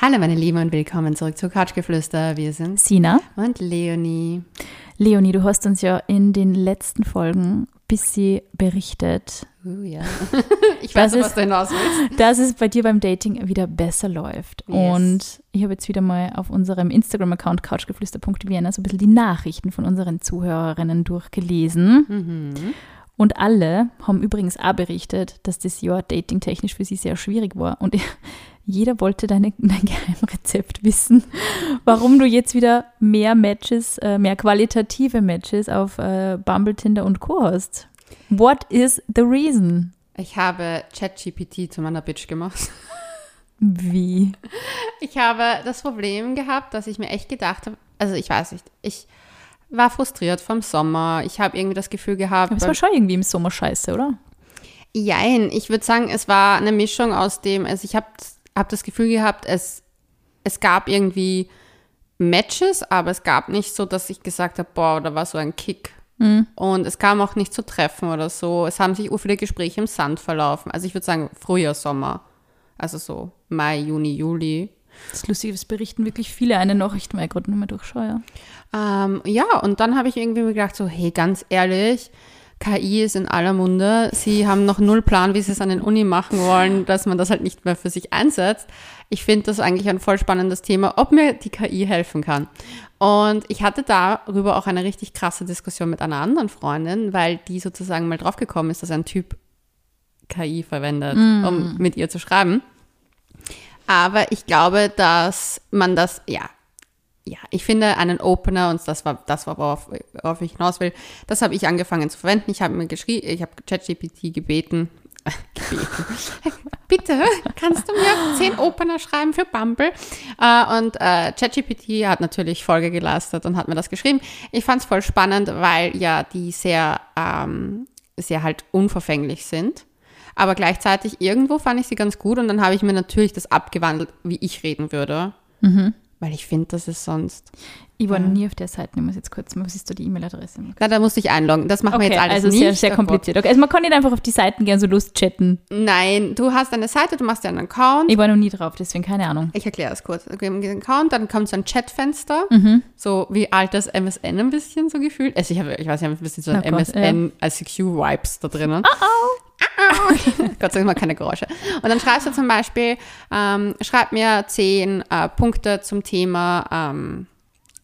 Hallo meine Lieben und willkommen zurück zu Couchgeflüster. Wir sind Sina. und Leonie. Leonie, du hast uns ja in den letzten Folgen bis sie berichtet, Uh, ja. Ich weiß, noch, was du hinaus willst. dass es bei dir beim Dating wieder besser läuft. Yes. Und ich habe jetzt wieder mal auf unserem Instagram-Account couchgeflüster.vienna so ein bisschen die Nachrichten von unseren Zuhörerinnen durchgelesen. Mhm. Und alle haben übrigens auch berichtet, dass das Jahr datingtechnisch für sie sehr schwierig war. Und jeder wollte deine, dein Geheimrezept wissen, warum du jetzt wieder mehr Matches, äh, mehr qualitative Matches auf äh, Bumble, Tinder und Co. hast. What is the reason? Ich habe ChatGPT zu meiner Bitch gemacht. Wie? Ich habe das Problem gehabt, dass ich mir echt gedacht habe, also ich weiß nicht, ich war frustriert vom Sommer. Ich habe irgendwie das Gefühl gehabt, Aber es war schon irgendwie im Sommer scheiße, oder? Jein, ich würde sagen, es war eine Mischung aus dem, also ich habe hab das Gefühl gehabt, es, es gab irgendwie Matches, aber es gab nicht so, dass ich gesagt habe, boah, da war so ein Kick. Und es kam auch nicht zu Treffen oder so. Es haben sich viele Gespräche im Sand verlaufen. Also ich würde sagen, Frühjahr, Sommer. Also so Mai, Juni, Juli. Das ist lustig, es berichten wirklich viele eine Nachricht, weil ich gerade nur mal durchschaue. Ähm, ja, und dann habe ich irgendwie mir gedacht, so, hey, ganz ehrlich, KI ist in aller Munde. Sie haben noch null Plan, wie sie es an den Uni machen wollen, dass man das halt nicht mehr für sich einsetzt. Ich finde das eigentlich ein voll spannendes Thema, ob mir die KI helfen kann. Und ich hatte darüber auch eine richtig krasse Diskussion mit einer anderen Freundin, weil die sozusagen mal draufgekommen ist, dass ein Typ KI verwendet, um mit ihr zu schreiben. Aber ich glaube, dass man das, ja, ja, ich finde einen Opener, und das war das, war, worauf, worauf ich hinaus will, das habe ich angefangen zu verwenden. Ich habe mir geschrieben, ich habe ChatGPT gebeten, gebeten. Bitte, kannst du mir zehn Opener schreiben für Bumble? Äh, und äh, ChatGPT hat natürlich Folge geleistet und hat mir das geschrieben. Ich fand es voll spannend, weil ja die sehr, ähm, sehr halt unverfänglich sind. Aber gleichzeitig irgendwo fand ich sie ganz gut und dann habe ich mir natürlich das abgewandelt, wie ich reden würde. Weil ich finde, das ist sonst. Ich war noch nie auf der Seite, ich muss jetzt kurz mal, was ist da die E-Mail-Adresse? Na, da musste ich einloggen. Das machen wir Okay, jetzt alles also nicht. sehr, sehr kompliziert. Okay, also man kann nicht einfach auf die Seiten gehen, so Lust chatten. Nein, du hast eine Seite, du machst dir einen Account. Ich war noch nie drauf, deswegen keine Ahnung. Ich erkläre das kurz. Okay, einen Account, dann kommt so ein Chatfenster, Mhm. so wie altes MSN ein bisschen so gefühlt. Also ich, habe, ich weiß, ich habe ein bisschen so ein Oh Gott, MSN ICQ-Vibes da drinnen. Gott sei Dank mal keine Geräusche. Und dann schreibst du zum Beispiel, ähm, schreib mir zehn äh, Punkte zum Thema ähm,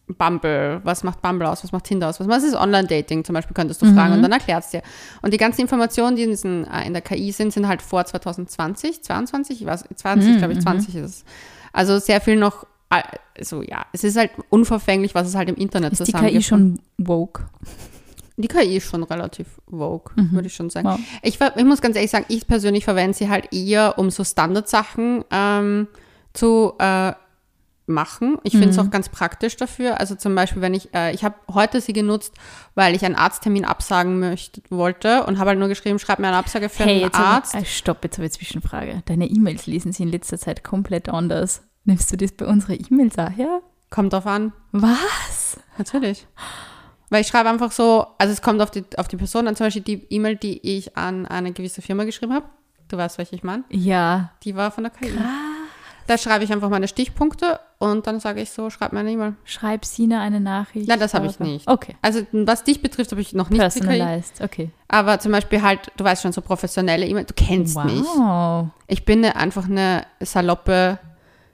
Bumble, was macht Bumble aus, was macht Tinder aus, was, was ist Online-Dating? Zum Beispiel, könntest du fragen und dann erklärt es dir. Und die ganzen Informationen, die in, diesen, äh, in der KI sind, sind halt vor 2020, 22, ich weiß, 20, glaube ich, 20 ist es. Also sehr viel noch, äh, so ja, es ist halt unverfänglich, was es halt im Internet Ist die zusammen KI schon woke? Die KI ist schon relativ vogue, würde ich schon sagen. Wow. Ich, ich muss ganz ehrlich sagen, ich persönlich verwende sie halt eher, um so Standardsachen ähm, zu äh, machen. Ich finde es auch ganz praktisch dafür. Also zum Beispiel, wenn ich, äh, ich habe heute sie genutzt, weil ich einen Arzttermin absagen möchte, wollte und habe halt nur geschrieben, schreib mir eine Absage für Hey, einen Arzt. Habe, äh, stopp, jetzt habe ich eine Zwischenfrage. Deine E-Mails lesen sie in letzter Zeit komplett anders. Nimmst du das bei unseren E-Mails auch her? Kommt drauf an. Was? Natürlich. Weil ich schreibe einfach so, also es kommt auf die, auf die Person an, zum Beispiel die E-Mail, die ich an eine gewisse Firma geschrieben habe. Du weißt, welche ich meine. Ja. Die war von der KI. Da schreibe ich einfach meine Stichpunkte und dann sage ich so, schreib mir eine E-Mail. Schreib Sina eine Nachricht. Nein, das habe ich nicht. Okay. Also was dich betrifft, habe ich noch nicht. Personalized, okay. Aber zum Beispiel halt, du weißt schon, so professionelle E-Mail, du kennst mich. Wow. Ich bin eine, einfach eine saloppe,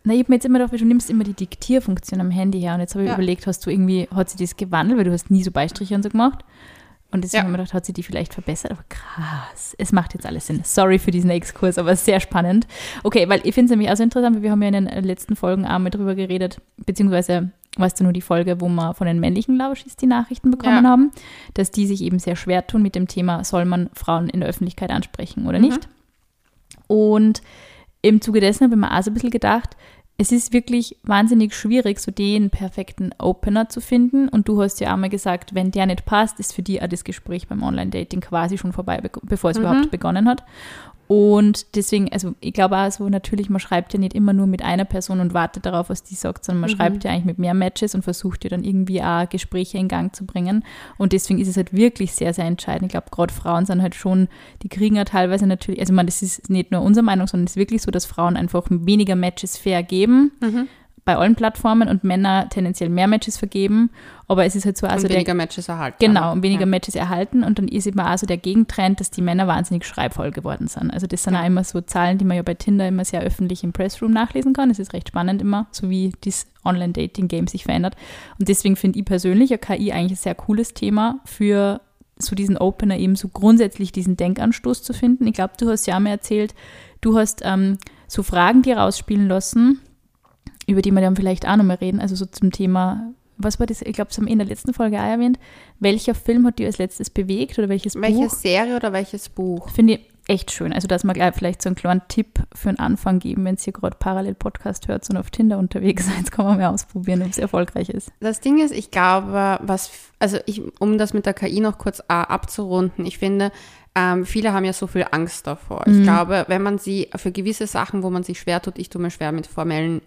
Na, ich habe mir jetzt immer gedacht, du nimmst immer die Diktierfunktion am Handy her und jetzt habe ich Ja. überlegt, hast du irgendwie, hat sie das gewandelt, weil du hast nie so Beistriche und so gemacht. Und deswegen Ja. habe ich mir gedacht, hat sie die vielleicht verbessert, aber krass. Es macht jetzt alles Sinn. Sorry für diesen Exkurs, aber sehr spannend. Okay, weil ich finde es nämlich auch so interessant, weil wir haben ja in den letzten Folgen auch mal drüber geredet, beziehungsweise weißt du nur die Folge, wo wir von den männlichen Lauschis die Nachrichten bekommen Ja. haben, dass die sich eben sehr schwer tun mit dem Thema, soll man Frauen in der Öffentlichkeit ansprechen oder Mhm. nicht? Und im Zuge dessen habe ich mir auch so ein bisschen gedacht, es ist wirklich wahnsinnig schwierig, so den perfekten Opener zu finden. Und du hast ja einmal gesagt, wenn der nicht passt, ist für die auch das Gespräch beim Online-Dating quasi schon vorbei, be- bevor es überhaupt begonnen hat. Und deswegen, also ich glaube auch so, natürlich, man schreibt ja nicht immer nur mit einer Person und wartet darauf, was die sagt, sondern man Mhm. schreibt ja eigentlich mit mehr Matches und versucht ja dann irgendwie auch Gespräche in Gang zu bringen. Und deswegen ist es halt wirklich sehr, sehr entscheidend. Ich glaube, gerade Frauen sind halt schon, die kriegen ja teilweise natürlich, also man, das ist nicht nur unsere Meinung, sondern es ist wirklich so, dass Frauen einfach weniger Matches fair geben Mhm. Bei allen Plattformen und Männer tendenziell mehr Matches vergeben. Aber es ist halt so, also und der weniger Matches erhalten. Genau, und weniger Ja. Matches erhalten. Und dann ist eben auch so der Gegentrend, dass die Männer wahnsinnig schreibvoll geworden sind. Also das sind Ja. auch immer so Zahlen, die man ja bei Tinder immer sehr öffentlich im Pressroom nachlesen kann. Das ist recht spannend immer, so wie das Online-Dating-Game sich verändert. Und deswegen finde ich persönlich ja KI eigentlich ein sehr cooles Thema für so diesen Opener eben so grundsätzlich diesen Denkanstoß zu finden. Ich glaube, du hast ja mal erzählt, du hast ähm, so Fragen dir rausspielen lassen, über die wir dann vielleicht auch nochmal reden, also so zum Thema, was war das, ich glaube, das haben wir in der letzten Folge auch erwähnt, welcher Film hat dir als letztes bewegt oder welches Welche Buch? Serie oder welches Buch? Finde ich echt schön. Also, dass wir gleich vielleicht so einen kleinen Tipp für einen Anfang geben, wenn ihr gerade parallel Podcast hört und auf Tinder unterwegs seid, kann man mal ausprobieren, ob es erfolgreich ist. Das Ding ist, ich glaube, was, also ich, um das mit der KI noch kurz äh, abzurunden, ich finde, ähm, viele haben ja so viel Angst davor. Ich glaube, wenn man sie für gewisse Sachen, wo man sich schwer tut, ich tue mir schwer mit formellen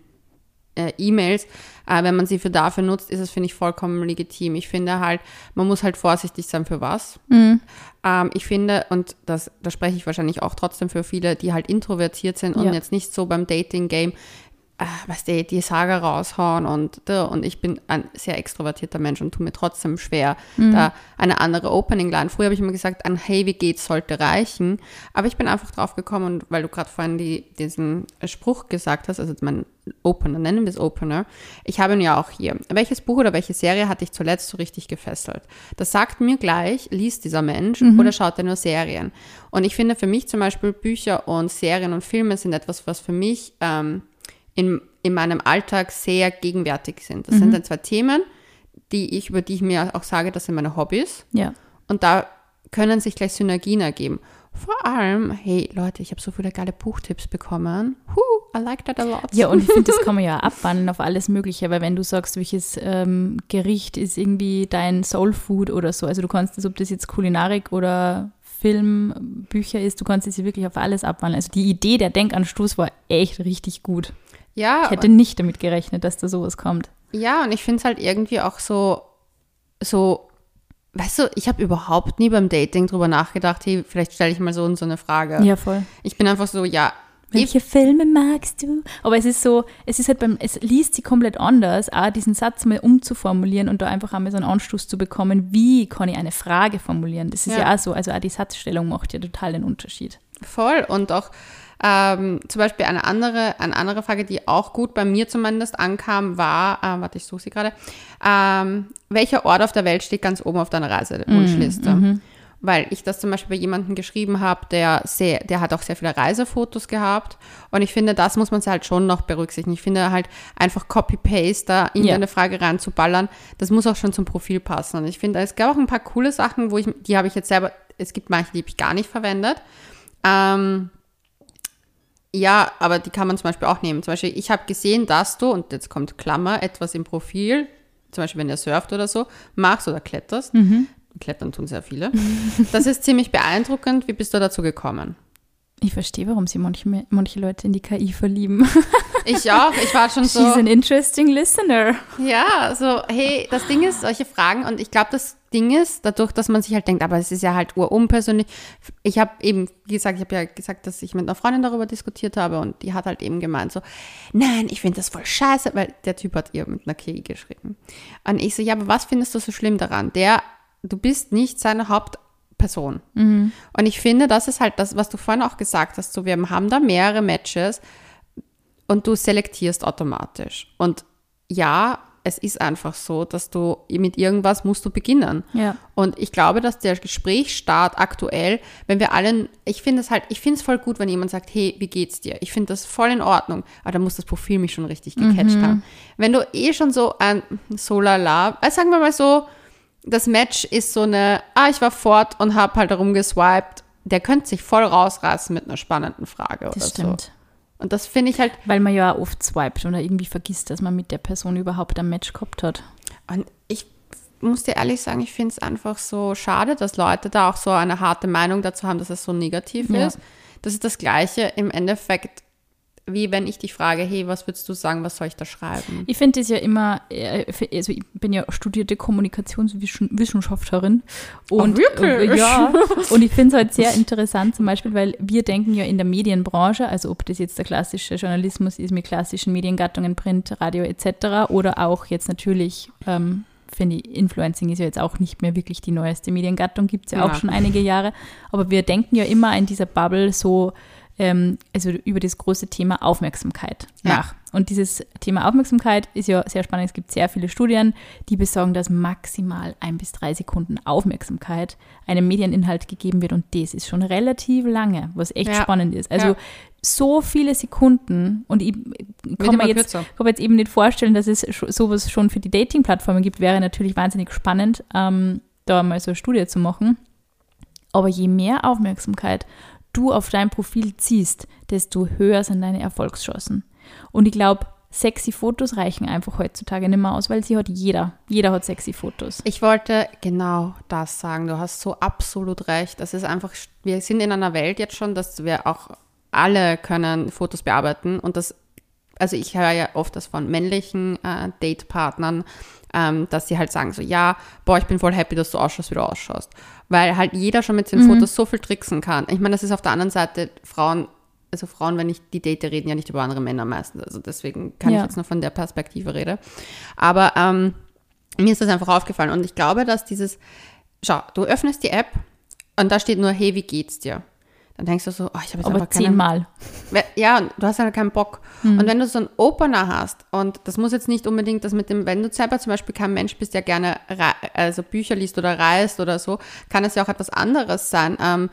äh, E-Mails, äh, wenn man sie für dafür nutzt, ist es, finde ich, vollkommen legitim. Ich finde halt, man muss halt vorsichtig sein für was. Ähm, ich finde, und das, da spreche ich wahrscheinlich auch trotzdem für viele, die halt introvertiert sind und Ja. jetzt nicht so beim Dating-Game, äh, was die, die Saga raushauen und, und ich bin ein sehr extrovertierter Mensch und tue mir trotzdem schwer, da eine andere Opening-Line. Früher habe ich immer gesagt, ein Hey, wie geht's sollte reichen, aber ich bin einfach drauf gekommen und weil du gerade vorhin die, diesen Spruch gesagt hast, also mein Opener, nennen wir es Opener, ich habe ihn ja auch hier. Welches Buch oder welche Serie hat dich zuletzt so richtig gefesselt? Das sagt mir gleich, liest dieser Mensch oder schaut er nur Serien? Und ich finde für mich zum Beispiel Bücher und Serien und Filme sind etwas, was für mich ähm, in, in meinem Alltag sehr gegenwärtig sind. Das sind dann zwei Themen, die ich, über die ich mir auch sage, das sind meine Hobbys. Ja. Und da können sich gleich Synergien ergeben. Vor allem, hey Leute, ich habe so viele geile Buchtipps bekommen. Whoo, I like that a lot. Ja, und ich finde, das kann man ja abwandeln auf alles Mögliche, weil wenn du sagst, welches ähm, Gericht ist irgendwie dein Soul Food oder so, also du kannst das, ob das jetzt Kulinarik oder Film, Bücher ist, du kannst es wirklich auf alles abwandeln. Also die Idee, der Denkanstoß war echt richtig gut. Ja, Ich hätte nicht damit gerechnet, dass da sowas kommt. Ja, und ich finde es halt irgendwie auch so, so, weißt du, ich habe überhaupt nie beim Dating drüber nachgedacht, hey, vielleicht stelle ich mal so und so eine Frage. Ja, voll. Ich bin einfach so, ja, Welche Filme magst du? Aber es ist so, es ist halt beim, es liest sich komplett anders, auch diesen Satz mal umzuformulieren und da einfach einmal so einen Anstoß zu bekommen, wie kann ich eine Frage formulieren? Das ist ja, Ja. auch so, also auch die Satzstellung macht ja total den Unterschied. Voll. Und auch ähm, zum Beispiel eine andere, eine andere Frage, die auch gut bei mir zumindest ankam, war, äh, warte, ich suche sie gerade, ähm, welcher Ort auf der Welt steht ganz oben auf deiner Reisewunschliste? Weil ich das zum Beispiel bei jemandem geschrieben habe, der sehr, der hat auch sehr viele Reisefotos gehabt. Und ich finde, das muss man sich halt schon noch berücksichtigen. Ich finde halt einfach Copy-Paste da in Ja. eine Frage reinzuballern, das muss auch schon zum Profil passen. Und ich finde, es gab auch ein paar coole Sachen, wo ich, die habe ich jetzt selber, es gibt manche, die habe ich gar nicht verwendet. Ähm, ja, aber die kann man zum Beispiel auch nehmen. Zum Beispiel, ich habe gesehen, dass du, und jetzt kommt Klammer, etwas im Profil, zum Beispiel wenn ihr surft oder so, machst oder kletterst. Klettern tun sehr viele. Das ist ziemlich beeindruckend. Wie bist du dazu gekommen? Ich verstehe, warum sich manche, manche Leute in die KI verlieben. Ich auch. Ich war schon so. She's an interesting listener. Ja, so, hey, das Ding ist, solche Fragen, und ich glaube, das Ding ist, dadurch, dass man sich halt denkt, aber es ist ja halt urunpersönlich. Ich habe eben, gesagt, ich habe ja gesagt, dass ich mit einer Freundin darüber diskutiert habe und die hat halt eben gemeint so, nein, ich finde das voll scheiße, weil der Typ hat ihr mit einer KI geschrieben. Und ich so, ja, aber was findest du so schlimm daran? Der, du bist nicht seine Hauptperson. Und ich finde, das ist halt das, was du vorhin auch gesagt hast, so, wir haben da mehrere Matches, und du selektierst automatisch. Und ja, es ist einfach so, dass du mit irgendwas musst du beginnen. Ja. Und ich glaube, dass der Gesprächsstart aktuell, wenn wir allen, ich finde es halt, ich finde es voll gut, wenn jemand sagt, hey, wie geht's dir? Ich finde das voll in Ordnung. Aber da muss das Profil mich schon richtig gecatcht haben. Wenn du eh schon so ein so lala, also sagen wir mal so, das Match ist so eine, ah, ich war fort und habe halt herumgeswiped, der könnte sich voll rausreißen mit einer spannenden Frage oder Das so. Und das finde ich halt, Weil man ja oft swiped oder irgendwie vergisst, dass man mit der Person überhaupt ein Match gehabt hat. Und ich muss dir ehrlich sagen, ich finde es einfach so schade, dass Leute da auch so eine harte Meinung dazu haben, dass es so negativ Ja. ist. das ist das Gleiche im Endeffekt, wie wenn ich dich frage, hey, was würdest du sagen, was soll ich da schreiben? Ich finde es ja immer, äh, also ich bin ja studierte Kommunikationswissenschaftlerin. Und, Ach, wirklich? Äh, ja, und ich finde es halt sehr interessant zum Beispiel, weil wir denken ja in der Medienbranche, also ob das jetzt der klassische Journalismus ist mit klassischen Mediengattungen, Print, Radio etc. oder auch jetzt natürlich ähm, finde ich, Influencing ist ja jetzt auch nicht mehr wirklich die neueste Mediengattung, gibt es ja, ja auch schon einige Jahre. Aber wir denken ja immer in dieser Bubble so, ähm, also über das große Thema Aufmerksamkeit ja. nach. Und dieses Thema Aufmerksamkeit ist ja sehr spannend. Es gibt sehr viele Studien, die besagen, dass maximal ein bis drei Sekunden Aufmerksamkeit einem Medieninhalt gegeben wird. Und das ist schon relativ lange, was echt ja. spannend ist. Also ja. so viele Sekunden. Und ich, ich kann mir jetzt, kann jetzt eben nicht vorstellen, dass es sowas schon für die Dating-Plattformen gibt. Wäre natürlich wahnsinnig spannend, ähm, da mal so eine Studie zu machen. Aber je mehr Aufmerksamkeit du auf dein Profil ziehst, desto höher sind deine Erfolgschancen. Und ich glaube, sexy Fotos reichen einfach heutzutage nicht mehr aus, weil sie hat jeder. Jeder hat sexy Fotos. Ich wollte genau das sagen. Du hast so absolut recht. Das ist einfach, wir sind in einer Welt jetzt schon, dass wir auch alle können Fotos bearbeiten und das, also ich höre ja oft das von männlichen äh, Datepartnern, ähm, dass sie halt sagen so, ja, boah, ich bin voll happy, dass du ausschaust, wie du ausschaust. Weil halt jeder schon mit den mhm. Fotos so viel tricksen kann. Ich meine, das ist auf der anderen Seite Frauen, also Frauen, wenn ich die date, reden ja nicht über andere Männer meistens. Also deswegen kann ja. ich jetzt nur von der Perspektive reden. Aber ähm, mir ist das einfach aufgefallen und ich glaube, dass dieses, schau, du öffnest die App und da steht nur, hey, wie geht's dir? Dann denkst du so, oh, ich habe jetzt Aber keinen, zehnmal. Ja, du hast halt keinen Bock. Mhm. Und wenn du so einen Opener hast, und das muss jetzt nicht unbedingt das mit dem, wenn du selber zum Beispiel kein Mensch bist, der gerne also Bücher liest oder reist oder so, kann es ja auch etwas anderes sein. Ähm,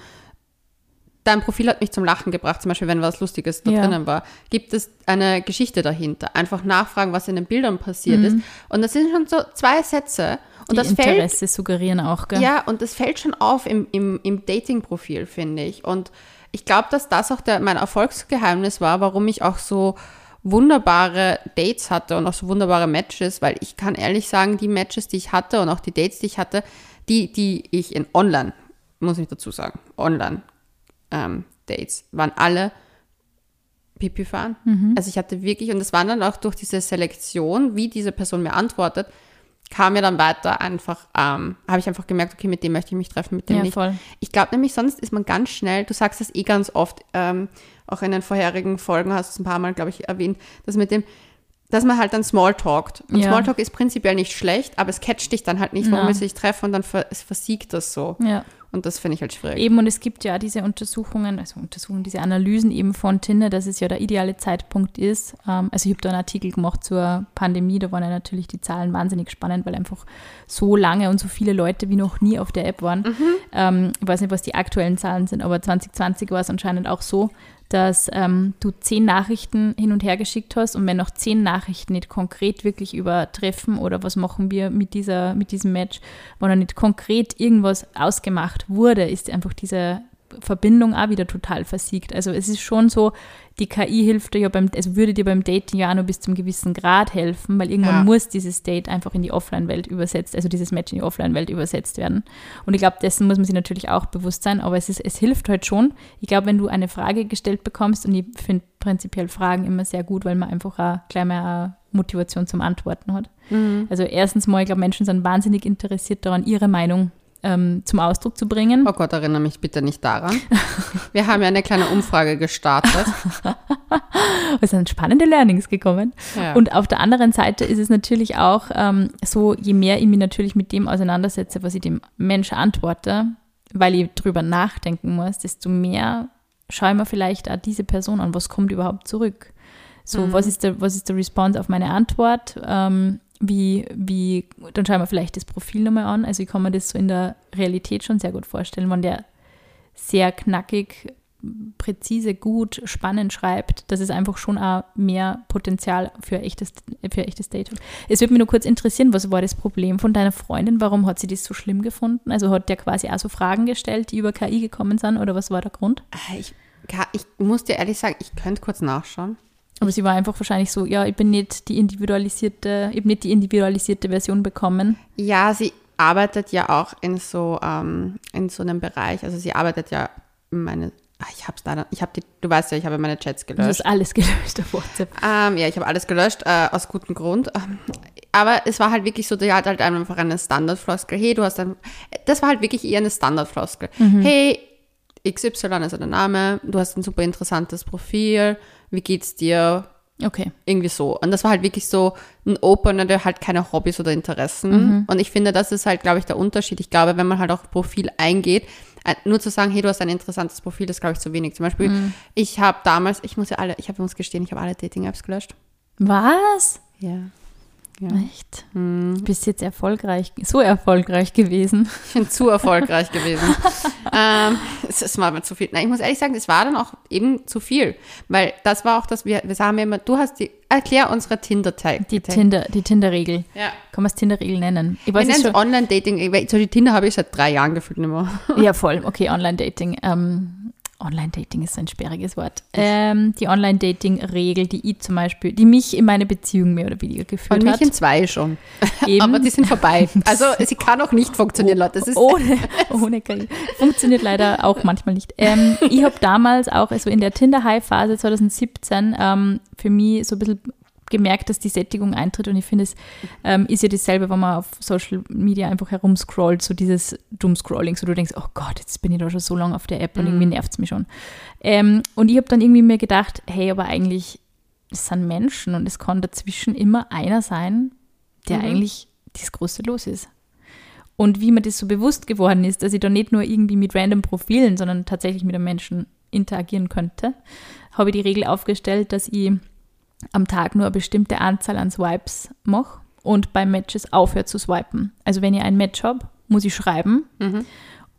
dein Profil hat mich zum Lachen gebracht, zum Beispiel, wenn was Lustiges da ja. drinnen war. Gibt es eine Geschichte dahinter? Einfach nachfragen, was in den Bildern passiert mhm. ist. Und das sind schon so zwei Sätze. Und Die das Interesse fällt, suggerieren auch, gell? Ja, und das fällt schon auf im, im, im Dating-Profil, finde ich. Und ich glaube, dass das auch der, mein Erfolgsgeheimnis war, warum ich auch so wunderbare Dates hatte und auch so wunderbare Matches, weil ich kann ehrlich sagen, die Matches, die ich hatte und auch die Dates, die ich hatte, die, die ich in online, muss ich dazu sagen, online ähm, Dates waren alle Pipi fahren. Mhm. Also ich hatte wirklich, und das war dann auch durch diese Selektion, wie diese Person mir antwortet, kam mir dann weiter einfach, ähm, habe ich einfach gemerkt, okay, mit dem möchte ich mich treffen, mit dem ja, nicht. Voll. Ich glaube nämlich, sonst ist man ganz schnell, du sagst das eh ganz oft, ähm, auch in den vorherigen Folgen hast du es ein paar Mal, glaube ich, erwähnt, dass mit dem, dass man halt dann Smalltalkt. Und ja. Smalltalk ist prinzipiell nicht schlecht, aber es catcht dich dann halt nicht, warum ja. willst du dich treffen und dann versiegt das so. Ja. Und das finde ich halt schwierig. Eben, und es gibt ja diese Untersuchungen, also Untersuchungen, diese Analysen eben von Tinder, dass es ja der ideale Zeitpunkt ist. Ähm, also ich habe da einen Artikel gemacht zur Pandemie, da waren ja natürlich die Zahlen wahnsinnig spannend, weil einfach so lange und so viele Leute wie noch nie auf der App waren. Mhm. Ähm, ich weiß nicht, was die aktuellen Zahlen sind, aber 2020 war es anscheinend auch so, dass ähm, du zehn Nachrichten hin und her geschickt hast und wenn noch zehn Nachrichten nicht konkret wirklich übertreffen oder was machen wir mit, dieser, mit diesem Match, wo noch nicht konkret irgendwas ausgemacht wurde, ist einfach diese Verbindung auch wieder total versiegt. Also es ist schon so, die KI hilft dir ja beim, also würde dir beim Dating ja auch nur bis zum gewissen Grad helfen, weil irgendwann ja. muss dieses Date einfach in die Offline-Welt übersetzt, also dieses Match in die Offline-Welt übersetzt werden. Und ich glaube, dessen muss man sich natürlich auch bewusst sein, aber es, ist, es hilft halt schon. Ich glaube, wenn du eine Frage gestellt bekommst, und ich finde prinzipiell Fragen immer sehr gut, weil man einfach auch gleich mal Motivation zum Antworten hat. Mhm. Also erstens mal, ich glaube, Menschen sind wahnsinnig interessiert daran, ihre Meinung ähm, zum Ausdruck zu bringen. Oh Gott, erinnere mich bitte nicht daran. Wir haben ja eine kleine Umfrage gestartet. es sind spannende Learnings gekommen. Ja. Und auf der anderen Seite ist es natürlich auch ähm, so, je mehr ich mich natürlich mit dem auseinandersetze, was ich dem Mensch antworte, weil ich drüber nachdenken muss, desto mehr schaue ich mir vielleicht auch diese Person an, was kommt überhaupt zurück. So, mhm. was, ist der, was ist der Response auf meine Antwort? Ähm, wie, wie, dann schauen wir vielleicht das Profil nochmal an. Also ich kann mir das so in der Realität schon sehr gut vorstellen, wenn der sehr knackig, präzise, gut, spannend schreibt, dass es einfach schon auch mehr Potenzial für echtes, für echtes Date hat. Es würde mich nur kurz interessieren, was war das Problem von deiner Freundin? Warum hat sie das so schlimm gefunden? Also hat der quasi auch so Fragen gestellt, die über KI gekommen sind oder was war der Grund? Äh, ich, ich muss dir ehrlich sagen, ich könnte kurz nachschauen. Aber sie war einfach wahrscheinlich so, ja, ich bin nicht die individualisierte, ich nicht die individualisierte Version bekommen. Ja, sie arbeitet ja auch in so, ähm, in so einem Bereich, also sie arbeitet ja, meine ah, ich habe es leider, ich habe die, du weißt ja, ich habe meine Chats Du gelöscht. hast alles gelöscht auf WhatsApp. Ähm, ja, ich habe alles gelöscht, äh, aus gutem Grund. Ähm, Aber es war halt wirklich so, die hat halt einfach eine Standardfloskel. Hey, du hast ein, das war halt wirklich eher eine Standardfloskel. Hey, XY ist der Name, du hast ein super interessantes Profil, wie geht's dir? Okay. Irgendwie so. Und das war halt wirklich so ein Opener, der halt keine Hobbys oder Interessen. Und ich finde, das ist halt, glaube ich, der Unterschied. Ich glaube, wenn man halt auf Profil eingeht, äh, nur zu sagen, hey, du hast ein interessantes Profil, das glaube ich zu wenig. Zum Beispiel, ich habe damals, ich muss ja alle, ich habe muss gestehen, ich habe alle Dating-Apps gelöscht. Was? Ja. Ja. Echt? Du bist jetzt erfolgreich, so erfolgreich gewesen. Ich bin zu erfolgreich gewesen. ähm, es, es war mir zu viel. Nein, ich muss ehrlich sagen, es war dann auch eben zu viel. Weil das war auch das, wir, wir sagen ja immer, du hast die, erklär unsere Tinder-Tag. Die Tinder, die Tinder-Regel. Ja. Kann man es Tinder-Regel nennen? Ich weiß es schon. Online-Dating. So die Tinder habe ich seit drei Jahren gefühlt nicht mehr. Ja, voll. Okay, Online-Dating. Ähm, Online-Dating ist ein sperriges Wort. Ähm, die Online-Dating-Regel, die ich zum Beispiel, die mich in meine Beziehung mehr oder weniger Und geführt mich hat. in zwei schon. Eben. Aber die sind vorbei. Also sie kann auch nicht funktionieren, Leute. Das ist ohne, ohne KI. Funktioniert leider auch manchmal nicht. Ähm, ich habe damals auch, also in der Tinder-High-Phase 2017, ähm, für mich so ein bisschen gemerkt, dass die Sättigung eintritt und ich finde, es ähm, ist ja dasselbe, wenn man auf Social Media einfach herumscrollt, so dieses Doomscrolling, so du denkst, oh Gott, jetzt bin ich da schon so lange auf der App und irgendwie nervt es mich schon. Ähm, und ich habe dann irgendwie mir gedacht, hey, aber eigentlich, es sind Menschen und es kann dazwischen immer einer sein, der eigentlich das große Los ist. Und wie mir das so bewusst geworden ist, dass ich da nicht nur irgendwie mit random Profilen, sondern tatsächlich mit einem Menschen interagieren könnte, habe ich die Regel aufgestellt, dass ich am Tag nur eine bestimmte Anzahl an Swipes mache und bei Matches aufhört zu swipen. Also wenn ich ein Match habe, muss ich schreiben.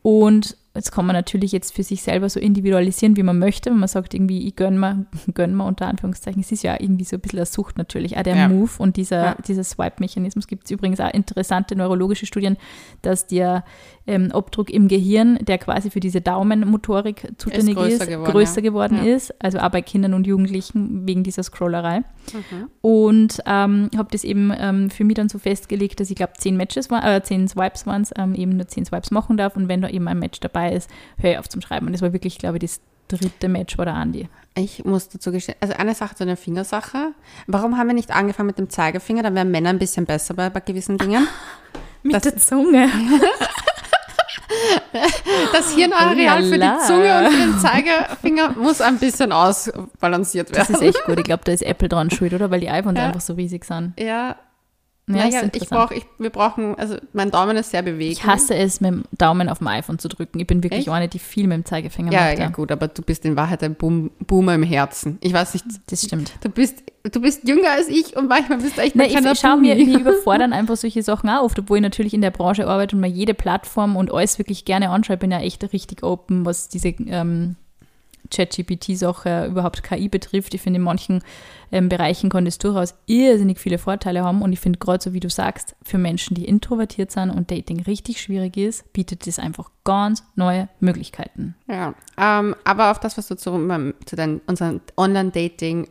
Und jetzt kann man natürlich jetzt für sich selber so individualisieren, wie man möchte. Wenn man sagt, irgendwie, ich gönn mir, gönn mir unter Anführungszeichen. Es ist ja irgendwie so ein bisschen eine Sucht natürlich. Auch der Ja. Move und dieser, Ja. dieser Swipe-Mechanismus gibt es übrigens auch interessante neurologische Studien, dass der ähm, Obdruck im Gehirn, der quasi für diese Daumenmotorik zuständig ist, größer geworden, größer ja. geworden Ja. ist. Also auch bei Kindern und Jugendlichen wegen dieser Scrollerei. Mhm. Und ähm, habe das eben ähm, für mich dann so festgelegt, dass ich glaube, zehn Matches war, äh, zehn Swipes waren es, ähm, eben nur zehn Swipes machen darf. Und wenn da eben ein Match dabei ist, höre ich auf zum Schreiben. Und das war wirklich, glaube ich, das dritte Match war der Andi. Ich muss dazu gestehen, also eine Sache zu der Fingersache. Warum haben wir nicht angefangen mit dem Zeigefinger? Dann wären Männer ein bisschen besser bei, bei gewissen Dingen. Mit Das- der Zunge. Das Hirnareal für die Zunge und für den Zeigefinger muss ein bisschen ausbalanciert Das werden. ist echt gut. Ich glaube, da ist Apple dran schuld, oder? Weil die iPhones Ja. einfach so riesig sind. Ja, Ja, ist ich brauche, ich, wir brauchen, also mein Daumen ist sehr bewegt. Ich hasse es, mit dem Daumen auf dem iPhone zu drücken. Ich bin wirklich Echt? eine, die viel mit dem Zeigefinger Ja, macht. ja, gut, aber du bist in Wahrheit ein Boom, Boomer im Herzen. Ich weiß nicht, Das stimmt. du bist, du bist jünger als ich und manchmal bist du echt Na, ein kleiner ich schaue mir, mir überfordern einfach solche Sachen auch oft, obwohl ich natürlich in der Branche arbeite und mir jede Plattform und alles wirklich gerne anschaue. Ich bin ja echt richtig open, was diese ähm, Chat-GPT-Sache überhaupt KI betrifft. Ich finde, in manchen ähm, Bereichen kann das durchaus irrsinnig viele Vorteile haben und ich finde gerade so, wie du sagst, für Menschen, die introvertiert sind und Dating richtig schwierig ist, bietet das einfach ganz neue Möglichkeiten. Ja, ähm, aber auf das, was du zu, meinem- zu dein, unserem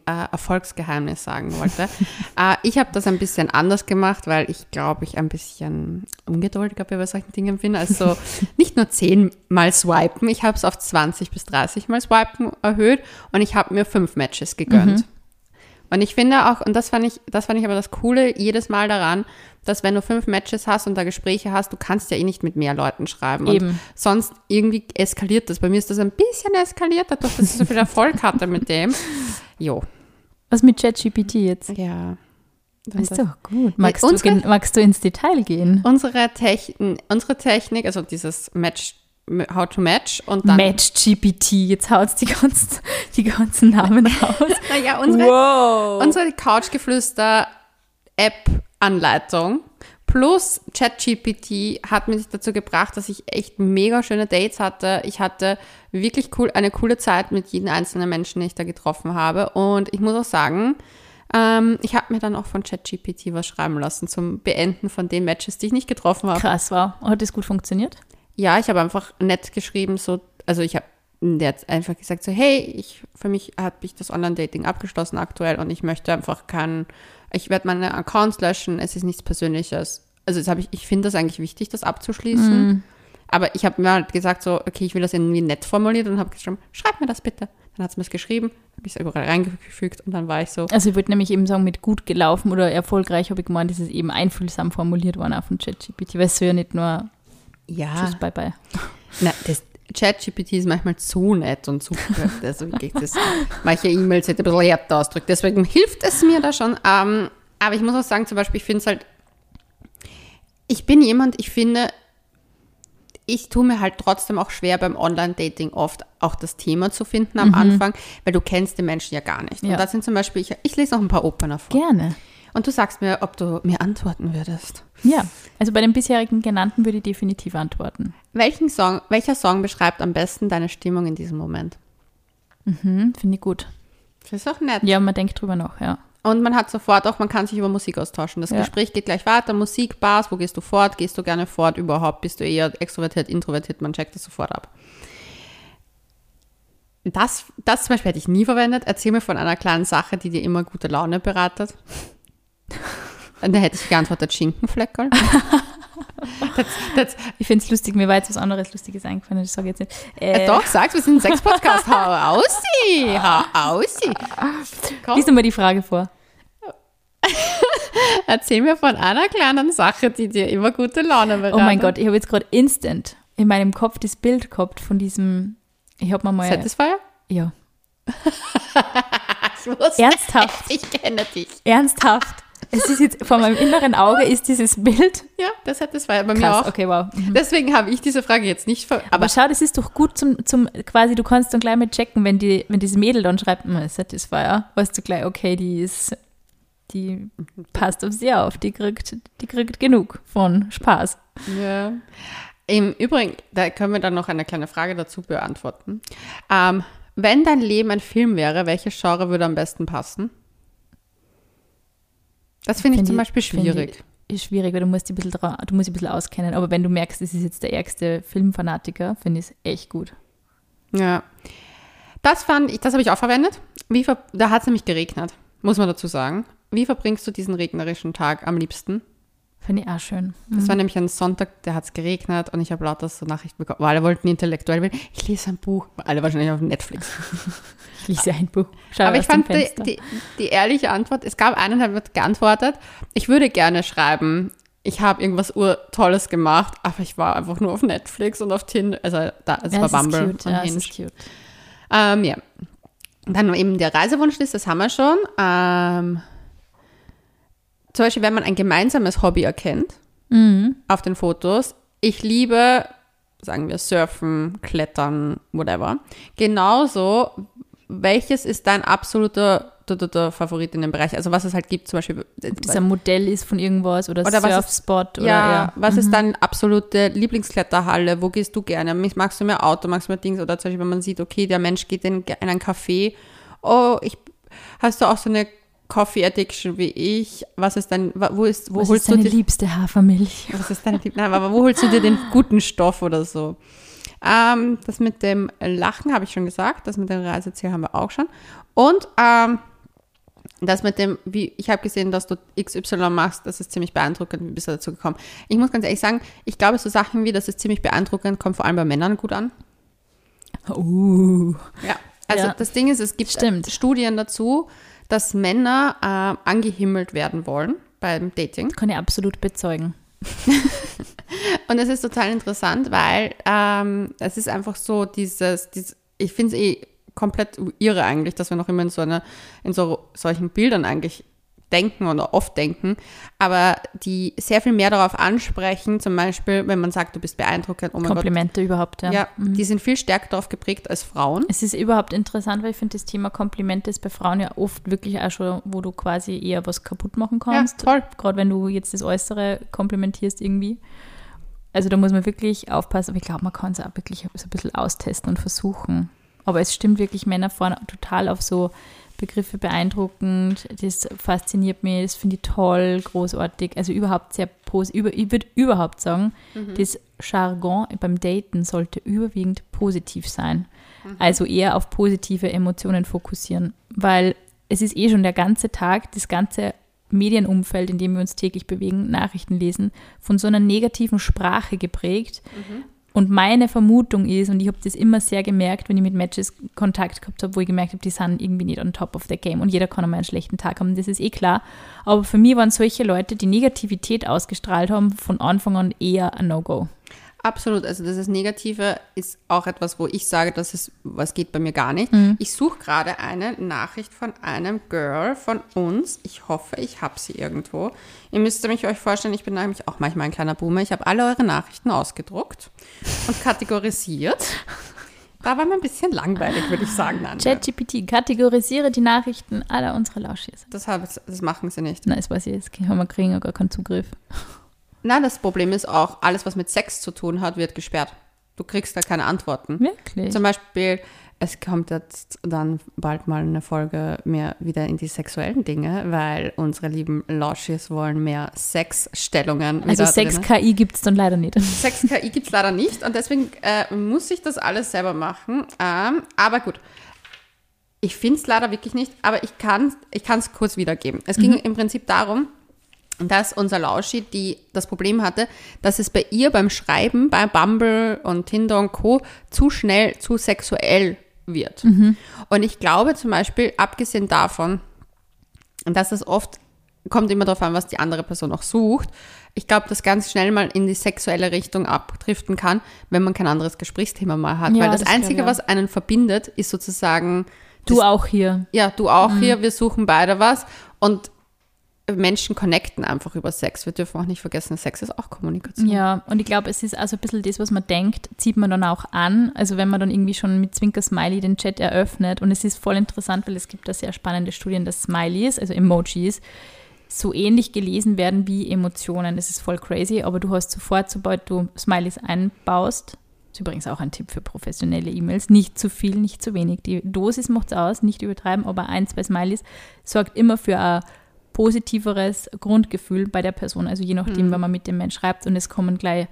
Online-Dating-Erfolgsgeheimnis sagen wollte. äh, ich habe das ein bisschen anders gemacht, weil ich glaube, ich ein bisschen ungeduldiger bei solchen Dingen bin. Also nicht nur 10 mal swipen, ich habe es auf 20 bis 30 mal swipen erhöht und ich habe mir fünf Matches gegönnt. Und ich finde auch, und das fand ich, das fand ich aber das Coole jedes Mal daran, dass wenn du fünf Matches hast und da Gespräche hast, du kannst ja eh nicht mit mehr Leuten schreiben. Und Eben. sonst irgendwie eskaliert das. Bei mir ist das ein bisschen eskaliert, dadurch, dass ich so viel Erfolg hatte mit dem. Jo. Was mit ChatGPT jetzt? Ja. Das ist doch gut. Magst, unsere- du, magst du ins Detail gehen? Unsere, Techn unsere Technik, also dieses Match, How to Match und dann. Match GPT, jetzt haut's die ganzen, die ganzen Namen raus. Naja, unsere, wow. unsere Couchgeflüster-App-Anleitung plus ChatGPT hat mich dazu gebracht, dass ich echt mega schöne Dates hatte. Ich hatte wirklich cool, eine coole Zeit mit jedem einzelnen Menschen, den ich da getroffen habe. Und ich muss auch sagen, ähm, ich habe mir dann auch von ChatGPT was schreiben lassen zum Beenden von den Matches, die ich nicht getroffen habe. Krass, wow. Hat das gut funktioniert? Ja, ich habe einfach nett geschrieben, so, also ich habe der hat einfach gesagt so, hey, ich, für mich hat mich das Online-Dating abgeschlossen aktuell und ich möchte einfach keinen, ich werde meine Accounts löschen, es ist nichts Persönliches. Also jetzt habe ich, ich finde das eigentlich wichtig, das abzuschließen. aber ich habe mir halt gesagt, so, okay, ich will das irgendwie nett formuliert und habe geschrieben, schreib mir das bitte. Dann hat es mir das geschrieben, habe ich es überall reingefügt und dann war ich so. Also ich würde nämlich eben sagen, mit gut gelaufen oder erfolgreich habe ich gemeint, ist es eben einfühlsam formuliert worden auf dem ChatGPT, weil es so ja nicht nur Ja, Tschüss, bye bye. na, das ChatGPT ist manchmal so nett und super. Also wirklich, das, manche E-Mails hätte ein bisschen härter ausdrückt. Deswegen hilft es mir da schon. Ähm, aber ich muss auch sagen, zum Beispiel, ich finde es halt, ich bin jemand, ich finde, ich tue mir halt trotzdem auch schwer beim Online-Dating oft auch das Thema zu finden am Anfang, weil du kennst den Menschen ja gar nicht. Ja. Und das sind zum Beispiel, ich, ich lese noch ein paar Opener vor. Gerne. Und du sagst mir, ob du mir antworten würdest. Ja, also bei den bisherigen genannten würde ich definitiv antworten. Welchen Song, welcher Song beschreibt am besten deine Stimmung in diesem Moment? Mhm, Finde ich gut. Das ist auch nett. Ja, man denkt drüber nach, ja. Und man hat sofort auch, man kann sich über Musik austauschen. Das Ja. Gespräch geht gleich weiter. Musik, Bars, wo gehst du fort? Gehst du gerne fort überhaupt? Bist du eher extrovertiert, introvertiert? Man checkt das sofort ab. Das, das zum Beispiel hätte ich nie verwendet. Erzähl mir von einer kleinen Sache, die dir immer gute Laune bereitet. Da hätte ich geantwortet, Schinkenfleckerl. das, das, Ich finde es lustig, mir war jetzt was anderes Lustiges eingefallen, das sage ich jetzt nicht. äh, Äh, doch, sagst wir sind ein Sex-Podcast. Hau aus, sie, hau aus. sie. Komm. Lies mal die Frage vor. Erzähl mir von einer kleinen Sache, die dir immer gute Laune bereitet. Oh mein Gott, ich habe jetzt gerade instant in meinem Kopf das Bild gehabt von diesem, ich habe mir mal, Satisfier? ja, Ich wusste, ernsthaft, ich kenne dich. ernsthaft. Es ist jetzt, vor meinem inneren Auge ist dieses Bild. Ja, das Satisfier bei mir Krass, auch. okay, wow. Mhm. Deswegen habe ich diese Frage jetzt nicht ver... Aber Aber schau, das ist doch gut zum, zum quasi, du kannst dann gleich mal checken, wenn, die, wenn dieses Mädel dann schreibt, "Hm, Satisfier, weißt du gleich, okay, die ist, die passt auf sie auf, die kriegt, die kriegt genug von Spaß. ja. Im Übrigen, da können wir dann noch eine kleine Frage dazu beantworten. Ähm, wenn dein Leben ein Film wäre, welches Genre würde am besten passen? Das finde ich zum Beispiel schwierig. Ist schwierig, weil du musst ein bisschen, du musst ein bisschen auskennen. Aber wenn du merkst, es ist jetzt der ärgste Filmfanatiker, finde ich es echt gut. Ja. Das fand ich, das habe ich auch verwendet. Wie ver da hat es nämlich geregnet, muss man dazu sagen. Wie verbringst du diesen regnerischen Tag am liebsten? Finde ich auch schön. Das war nämlich ein Sonntag, da hat es geregnet und ich habe lauter so Nachrichten bekommen. weil Alle wollten intellektuell werden. Ich lese ein Buch. Alle wahrscheinlich auf Netflix. Ich lese ein Buch. Schau Aber ich fand die, die, die ehrliche Antwort, es gab einen, der hat geantwortet, ich würde gerne schreiben, ich habe irgendwas urtolles gemacht, aber ich war einfach nur auf Netflix und auf Tinder, also da, es ja, war Bumble cute. und Ja, Hinge. ist cute. Ähm, ja. Dann eben der Reisewunschliste, das haben wir schon. Ähm, zum Beispiel, wenn man ein gemeinsames Hobby erkennt Mhm. auf den Fotos. Ich liebe, sagen wir, Surfen, Klettern, whatever. Genauso, welches ist dein absoluter der, Favorit in dem Bereich? Also was es halt gibt, zum Beispiel. Dieser Modell ist von irgendwas oder, Oder Surfspot oder ja, ja. was ist deine absolute Lieblingskletterhalle? Wo gehst du gerne? Magst du mehr Auto, magst du mehr Dings? Oder zum Beispiel, wenn man sieht, okay, der Mensch geht in, in ein Café. Oh, ich, hast du auch so eine Coffee Addiction wie ich? Was ist dein, wo ist, wo Was holst ist deine du dir, liebste Hafermilch? was ist deine Lieb Nein, aber wo holst du dir den guten Stoff oder so? Ähm, das mit dem Lachen habe ich schon gesagt, das mit dem Reiseziel haben wir auch schon. Und ähm, das mit dem, wie ich habe gesehen, dass du XY machst, das ist ziemlich beeindruckend. Wie bist du dazu gekommen? Ich muss ganz ehrlich sagen, ich glaube, so Sachen wie, das ist ziemlich beeindruckend, kommt vor allem bei Männern gut an. Uh. Ja. Also Ja. das Ding ist, es gibt Stimmt. Studien dazu, dass Männer äh, angehimmelt werden wollen beim Dating. Kann ich absolut bezeugen. Und es ist total interessant, weil ähm, es ist einfach so dieses, dieses ich finde es eh komplett irre eigentlich, dass wir noch immer in so einer, in so solchen Bildern eigentlich denken oder oft denken, aber die sehr viel mehr darauf ansprechen, zum Beispiel, wenn man sagt, du bist beeindruckend, oh Komplimente überhaupt, ja. Gott. Ja, die sind viel stärker darauf geprägt als Frauen. Es ist überhaupt interessant, weil ich finde, das Thema Komplimente ist bei Frauen ja oft wirklich auch schon, wo du quasi eher was kaputt machen kannst. voll. Gerade wenn du jetzt das Äußere komplimentierst irgendwie. Also da muss man wirklich aufpassen, aber ich glaube, man kann es auch wirklich so ein bisschen austesten und versuchen. Aber es stimmt wirklich, Männer fahren total auf so Begriffe beeindruckend, das fasziniert mich, das finde ich toll, großartig, also überhaupt sehr positiv. Über, ich würde überhaupt sagen, das Jargon beim Daten sollte überwiegend positiv sein. Also eher auf positive Emotionen fokussieren, weil es ist eh schon der ganze Tag, das ganze Medienumfeld, in dem wir uns täglich bewegen, Nachrichten lesen, von so einer negativen Sprache geprägt. Und meine Vermutung ist, und ich habe das immer sehr gemerkt, wenn ich mit Matches Kontakt gehabt habe, wo ich gemerkt habe, die sind irgendwie nicht on top of the game und jeder kann einmal einen schlechten Tag haben, das ist eh klar. Aber für mich waren solche Leute, die Negativität ausgestrahlt haben, von Anfang an eher ein No-Go. Absolut, also das ist Negative ist auch etwas, wo ich sage, das ist, was geht bei mir gar nicht. Mhm. Ich suche gerade eine Nachricht von einem Girl von uns. Ich hoffe, ich habe sie irgendwo. Ihr müsst mich euch vorstellen, ich bin nämlich auch manchmal ein kleiner Boomer. Ich habe alle eure Nachrichten ausgedruckt und kategorisiert. Da war mir ein bisschen langweilig, würde ich sagen. ChatGPT, kategorisiere die Nachrichten aller unserer Lauschies. Das, das machen sie nicht. Nein, das weiß ich jetzt. Wir kriegen ja gar keinen Zugriff. Na, das Problem ist auch, alles, was mit Sex zu tun hat, wird gesperrt. Du kriegst da keine Antworten. Wirklich? Zum Beispiel, es kommt jetzt dann bald mal eine Folge mehr wieder in die sexuellen Dinge, weil unsere lieben Lauschis wollen mehr Sexstellungen. Also. Sex-KI gibt es dann leider nicht. Sex-KI gibt es leider nicht und deswegen äh, muss ich das alles selber machen. Ähm, aber gut. Ich finde es leider wirklich nicht, aber ich kann es kurz wiedergeben. Es ging im Prinzip darum, dass unser Lauschi die, das Problem hatte, dass es bei ihr beim Schreiben, bei Bumble und Tinder und Co. zu schnell, zu sexuell wird. Und ich glaube zum Beispiel, abgesehen davon, dass es oft, kommt immer darauf an, was die andere Person auch sucht, ich glaube, dass ganz schnell mal in die sexuelle Richtung abdriften kann, wenn man kein anderes Gesprächsthema mal hat. Ja, Weil das, das Einzige, was einen verbindet, ist sozusagen, Du auch hier. ja, du auch hier, wir suchen beide was und Menschen connecten einfach über Sex. Wir dürfen auch nicht vergessen, Sex ist auch Kommunikation. Ja, und ich glaube, es ist also ein bisschen das, was man denkt, zieht man dann auch an. Also wenn man dann irgendwie schon mit Zwinker-Smiley den Chat eröffnet. Und es ist voll interessant, weil es gibt da sehr spannende Studien, dass Smileys, also Emojis, so ähnlich gelesen werden wie Emotionen. Das ist voll crazy, aber du hast sofort, sobald du Smileys einbaust, das ist übrigens auch ein Tipp für professionelle E-Mails, nicht zu viel, nicht zu wenig. Die Dosis macht es aus, nicht übertreiben, aber ein, zwei Smileys sorgt immer für ein positiveres Grundgefühl bei der Person. Also je nachdem, wenn man mit dem Mensch schreibt und es kommen gleich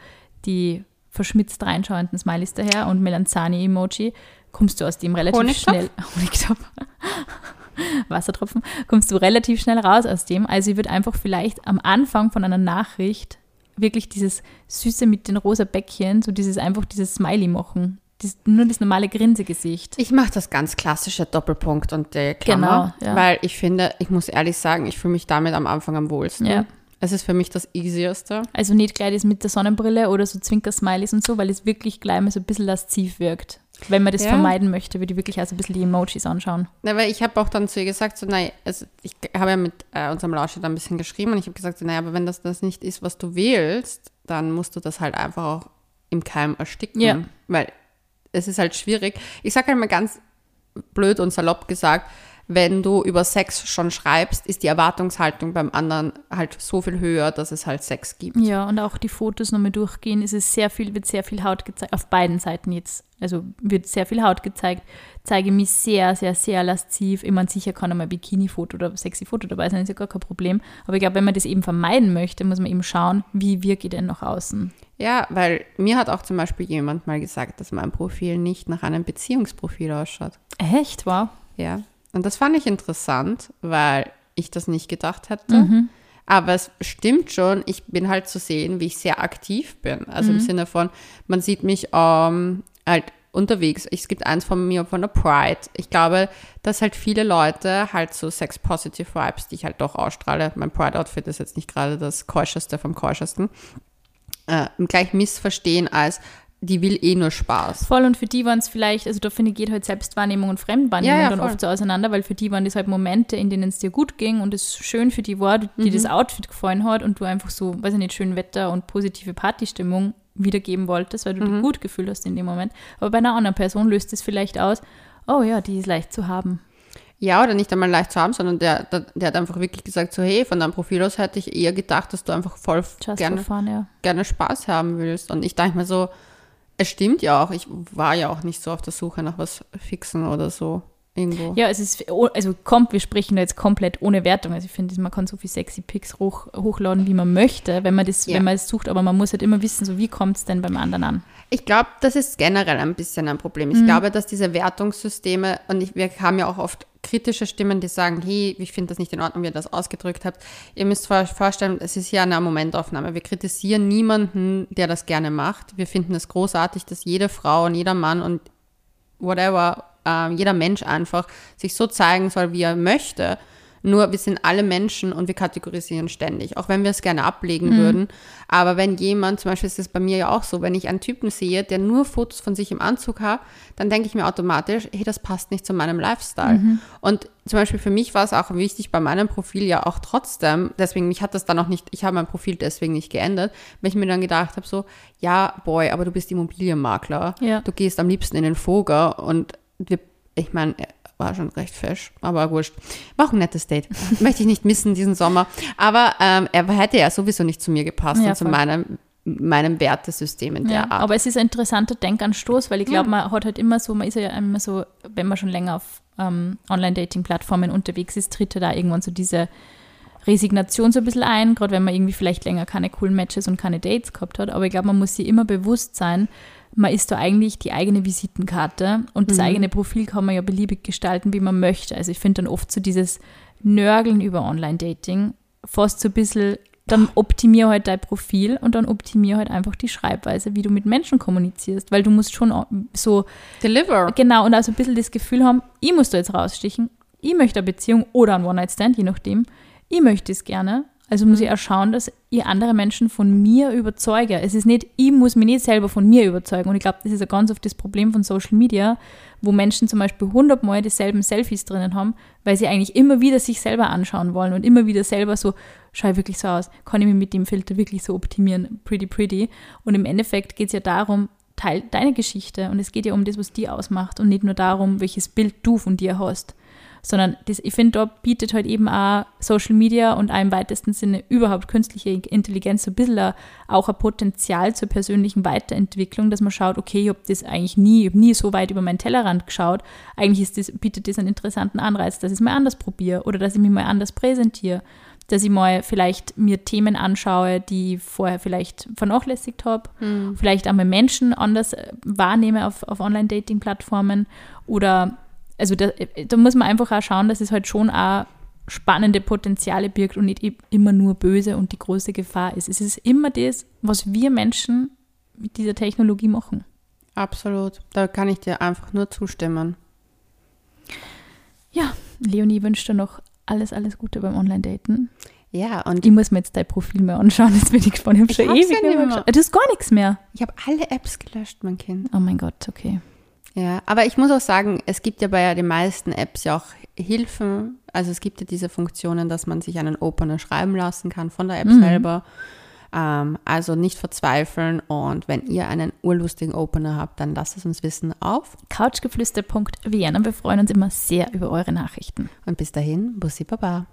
die verschmitzt reinschauenden Smileys daher und Melanzani-Emoji, kommst du aus dem relativ Honigtopf? schnell. Honigtopf. Wassertropfen, kommst du relativ schnell raus aus dem. Also ich würde einfach vielleicht am Anfang von einer Nachricht wirklich dieses Süße mit den rosa Bäckchen, so dieses einfach dieses Smiley machen. Das, nur das normale Grinsegesicht. Ich mache das ganz klassische Doppelpunkt und der Klammer, Genau, ja. weil ich finde, ich muss ehrlich sagen, ich fühle mich damit am Anfang am wohlsten. Ja. Es ist für mich das Easieste. Also nicht gleich das mit der Sonnenbrille oder so Zwinker-Smileys und so, weil es wirklich gleich mal so ein bisschen lasziv wirkt. Wenn man das Ja. vermeiden möchte, würde ich wirklich also ein bisschen die Emojis anschauen. Na, weil ich habe auch dann zu ihr gesagt, so, nein, also ich habe ja mit äh, unserem Lauscher da ein bisschen geschrieben und ich habe gesagt, so, naja, aber wenn das das nicht ist, was du wählst, dann musst du das halt einfach auch im Keim ersticken. Ja. Weil es ist halt schwierig. Ich sage halt mal ganz blöd und salopp gesagt, wenn du über Sex schon schreibst, ist die Erwartungshaltung beim anderen halt so viel höher, dass es halt Sex gibt. Ja, und auch die Fotos nochmal durchgehen, ist es sehr viel, wird sehr viel Haut gezeigt, auf beiden Seiten jetzt. Also wird sehr viel Haut gezeigt, zeige mich sehr, sehr, sehr lasziv. Ich meine, sicher kann einmal ein Bikini-Foto oder sexy Foto dabei sein, ist ja gar kein Problem. Aber ich glaube, wenn man das eben vermeiden möchte, muss man eben schauen, wie wirke ich denn nach außen. Ja, weil mir hat auch zum Beispiel jemand mal gesagt, dass mein Profil nicht nach einem Beziehungsprofil ausschaut. Echt? Wow. Ja. Und das fand ich interessant, weil ich das nicht gedacht hätte. Aber es stimmt schon, ich bin halt zu sehen, wie ich sehr aktiv bin. Also im Sinne von, man sieht mich ähm, halt unterwegs. Es gibt eins von mir von der Pride. Ich glaube, dass halt viele Leute halt so Sex-Positive Vibes, die ich halt doch ausstrahle. Mein Pride-Outfit ist jetzt nicht gerade das keuscheste vom keuschesten. Äh, gleich missverstehen als, die will eh nur Spaß. Voll und für die waren es vielleicht, also da finde ich, geht halt Selbstwahrnehmung und Fremdwahrnehmung Ja, ja, dann voll. oft so auseinander, weil für die waren das halt Momente, in denen es dir gut ging und es schön für die war, die Mhm. das Outfit gefallen hat und du einfach so, weiß ich nicht, schön Wetter und positive Partystimmung wiedergeben wolltest, weil du Mhm. dich gut gefühlt hast in dem Moment. Aber bei einer anderen Person löst es vielleicht aus, oh ja, die ist leicht zu haben. Ja, oder nicht einmal leicht zu haben, sondern der, der, der hat einfach wirklich gesagt, so hey, von deinem Profil aus hätte ich eher gedacht, dass du einfach voll Just gerne, fun, ja. gerne Spaß haben willst. Und ich dachte mir so, es stimmt ja auch, ich war ja auch nicht so auf der Suche nach was Fixen oder so irgendwo. Ja, es ist, also kommt, wir sprechen da jetzt komplett ohne Wertung. Also ich finde, man kann so viel sexy Pics hoch, hochladen, wie man möchte, wenn man das, Ja. wenn man es sucht, aber man muss halt immer wissen, so wie kommt es denn beim anderen an. Ich glaube, das ist generell ein bisschen ein Problem. Mhm. Ich glaube, dass diese Wertungssysteme, und ich, wir haben ja auch oft kritische Stimmen, die sagen, hey, ich finde das nicht in Ordnung, wie ihr das ausgedrückt habt. Ihr müsst euch vorstellen, es ist ja eine Momentaufnahme. Wir kritisieren niemanden, der das gerne macht. Wir finden es großartig, dass jede Frau und jeder Mann und whatever, äh, jeder Mensch einfach sich so zeigen soll, wie er möchte. Nur wir sind alle Menschen und wir kategorisieren ständig, auch wenn wir es gerne ablegen mhm. würden. Aber wenn jemand, zum Beispiel ist es bei mir ja auch so, wenn ich einen Typen sehe, der nur Fotos von sich im Anzug hat, dann denke ich mir automatisch, hey, das passt nicht zu meinem Lifestyle. Mhm. Und zum Beispiel für mich war es auch wichtig bei meinem Profil ja auch trotzdem, deswegen, mich hat das dann auch nicht, ich habe mein Profil deswegen nicht geändert, weil ich mir dann gedacht habe, so, ja, boy, aber du bist Immobilienmakler, ja. du gehst am liebsten in den Vogel und wir, ich meine, war schon recht fesch, aber wurscht. War auch ein nettes Date. Möchte ich nicht missen diesen Sommer. Aber ähm, er hätte ja sowieso nicht zu mir gepasst ja, und zu meinem meinem Wertesystem in der ja, Art. Aber es ist ein interessanter Denkanstoß, weil ich glaube, man hat halt immer so, man ist ja immer so, wenn man schon länger auf ähm, Online-Dating-Plattformen unterwegs ist, tritt da irgendwann so diese Resignation so ein bisschen ein, gerade wenn man irgendwie vielleicht länger keine coolen Matches und keine Dates gehabt hat. Aber ich glaube, man muss sich immer bewusst sein, man ist da eigentlich die eigene Visitenkarte und das mhm. eigene Profil kann man ja beliebig gestalten, wie man möchte. Also ich finde dann oft so dieses Nörgeln über Online-Dating fast so ein bisschen, dann optimier halt dein Profil und dann optimier halt einfach die Schreibweise, wie du mit Menschen kommunizierst, weil du musst schon so Deliver. Genau, und also ein bisschen das Gefühl haben, ich muss da jetzt rausstichen, ich möchte eine Beziehung oder ein One-Night-Stand, je nachdem, ich möchte es gerne also muss ich auch schauen, dass ich andere Menschen von mir überzeuge. Es ist nicht, ich muss mich nicht selber von mir überzeugen. Und ich glaube, das ist ja ganz oft das Problem von Social Media, wo Menschen zum Beispiel hundertmal dieselben Selfies drinnen haben, weil sie eigentlich immer wieder sich selber anschauen wollen und immer wieder selber so, schau ich wirklich so aus, kann ich mich mit dem Filter wirklich so optimieren, pretty, pretty. Und im Endeffekt geht es ja darum, teil deine Geschichte und es geht ja um das, was die ausmacht und nicht nur darum, welches Bild du von dir hast sondern das, ich finde, da bietet halt eben auch Social Media und auch im weitesten Sinne überhaupt künstliche Intelligenz so ein bisschen auch ein Potenzial zur persönlichen Weiterentwicklung, dass man schaut, okay, ich habe das eigentlich nie, ich habe nie so weit über meinen Tellerrand geschaut. Eigentlich ist das, bietet das einen interessanten Anreiz, dass ich es mal anders probiere oder dass ich mich mal anders präsentiere dass ich mal vielleicht mir Themen anschaue, die ich vorher vielleicht vernachlässigt habe, mhm. vielleicht einmal Menschen anders äh, wahrnehme auf, auf Online-Dating-Plattformen oder also da, da muss man einfach auch schauen, dass es halt schon auch spannende Potenziale birgt und nicht immer nur böse und die große Gefahr ist. Es ist immer das, was wir Menschen mit dieser Technologie machen. Absolut. Da kann ich dir einfach nur zustimmen. Ja, Leonie wünscht dir noch alles, alles Gute beim Online-Daten. Ja, und ich muss mir jetzt dein Profil mehr anschauen. Jetzt bin ich gespannt. Ich habe schon ewig ja nicht mehr Du hast gar nichts mehr. Ich habe alle Apps gelöscht, mein Kind. Oh mein Gott, okay. Ja, aber ich muss auch sagen, es gibt ja bei den meisten Apps ja auch Hilfen. Also es gibt ja diese Funktionen, dass man sich einen Opener schreiben lassen kann von der App mhm. selber. Ähm, also nicht verzweifeln und wenn ihr einen urlustigen Opener habt, dann lasst es uns wissen auf couchgeflüster.vienna. Wir freuen uns immer sehr über eure Nachrichten. Und bis dahin, Bussi Baba.